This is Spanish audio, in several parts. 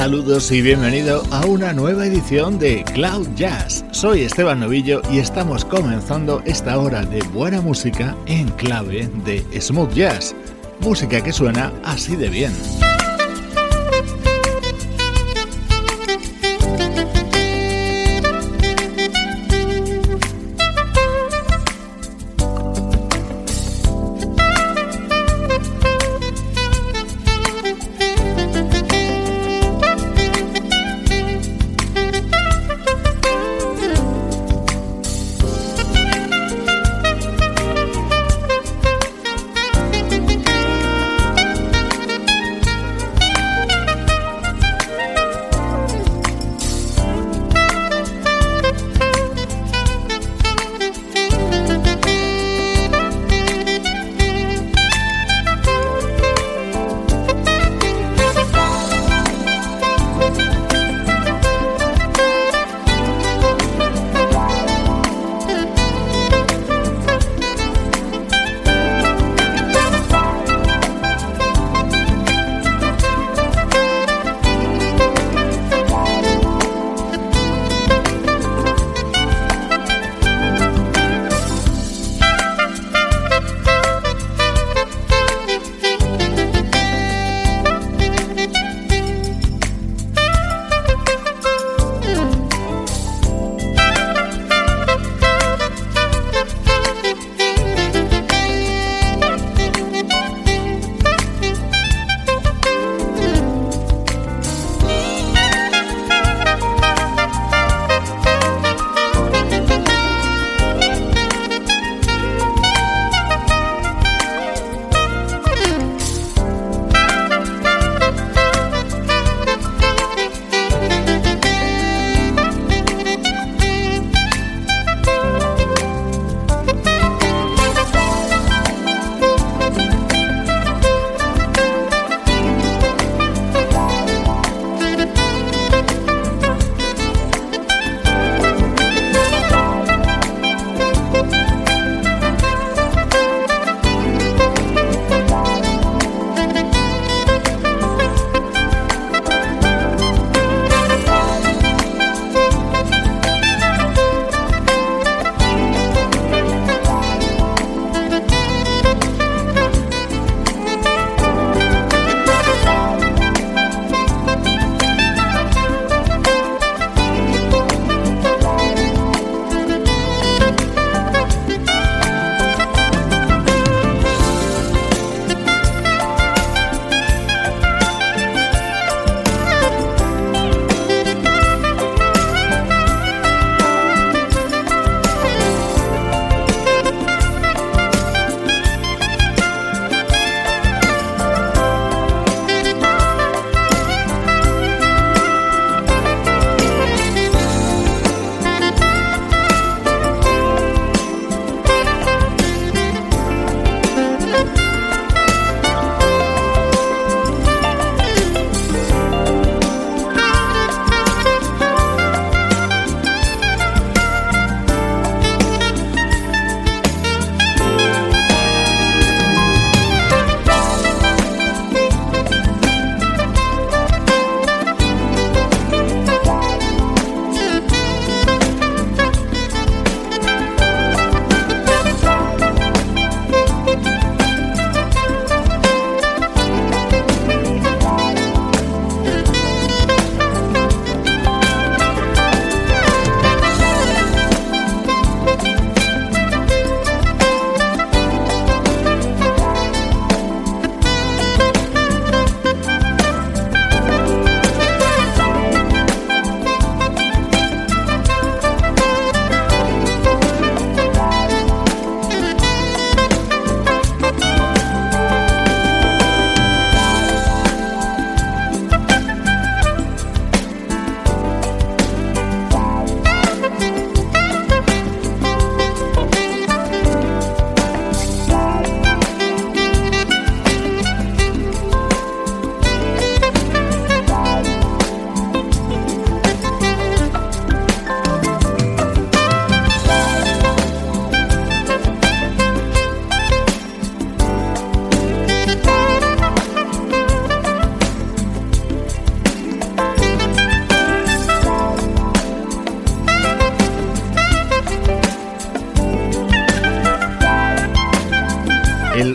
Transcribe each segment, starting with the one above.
Saludos y bienvenido a una nueva edición de Cloud Jazz. Soy Esteban Novillo y estamos comenzando esta hora de buena música en clave de smooth jazz. Música que suena así de bien.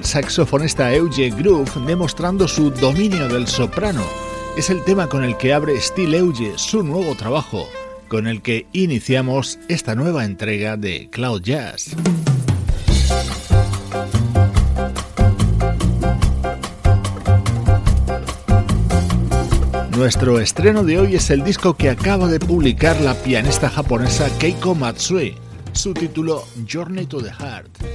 Saxofonista Euge Groove demostrando su dominio del soprano. Es el tema con el que abre Steel Euge su nuevo trabajo, con el que iniciamos esta nueva entrega de Cloud Jazz. Nuestro estreno de hoy es el disco que acaba de publicar la pianista japonesa Keiko Matsui, su título Journey to the Heart.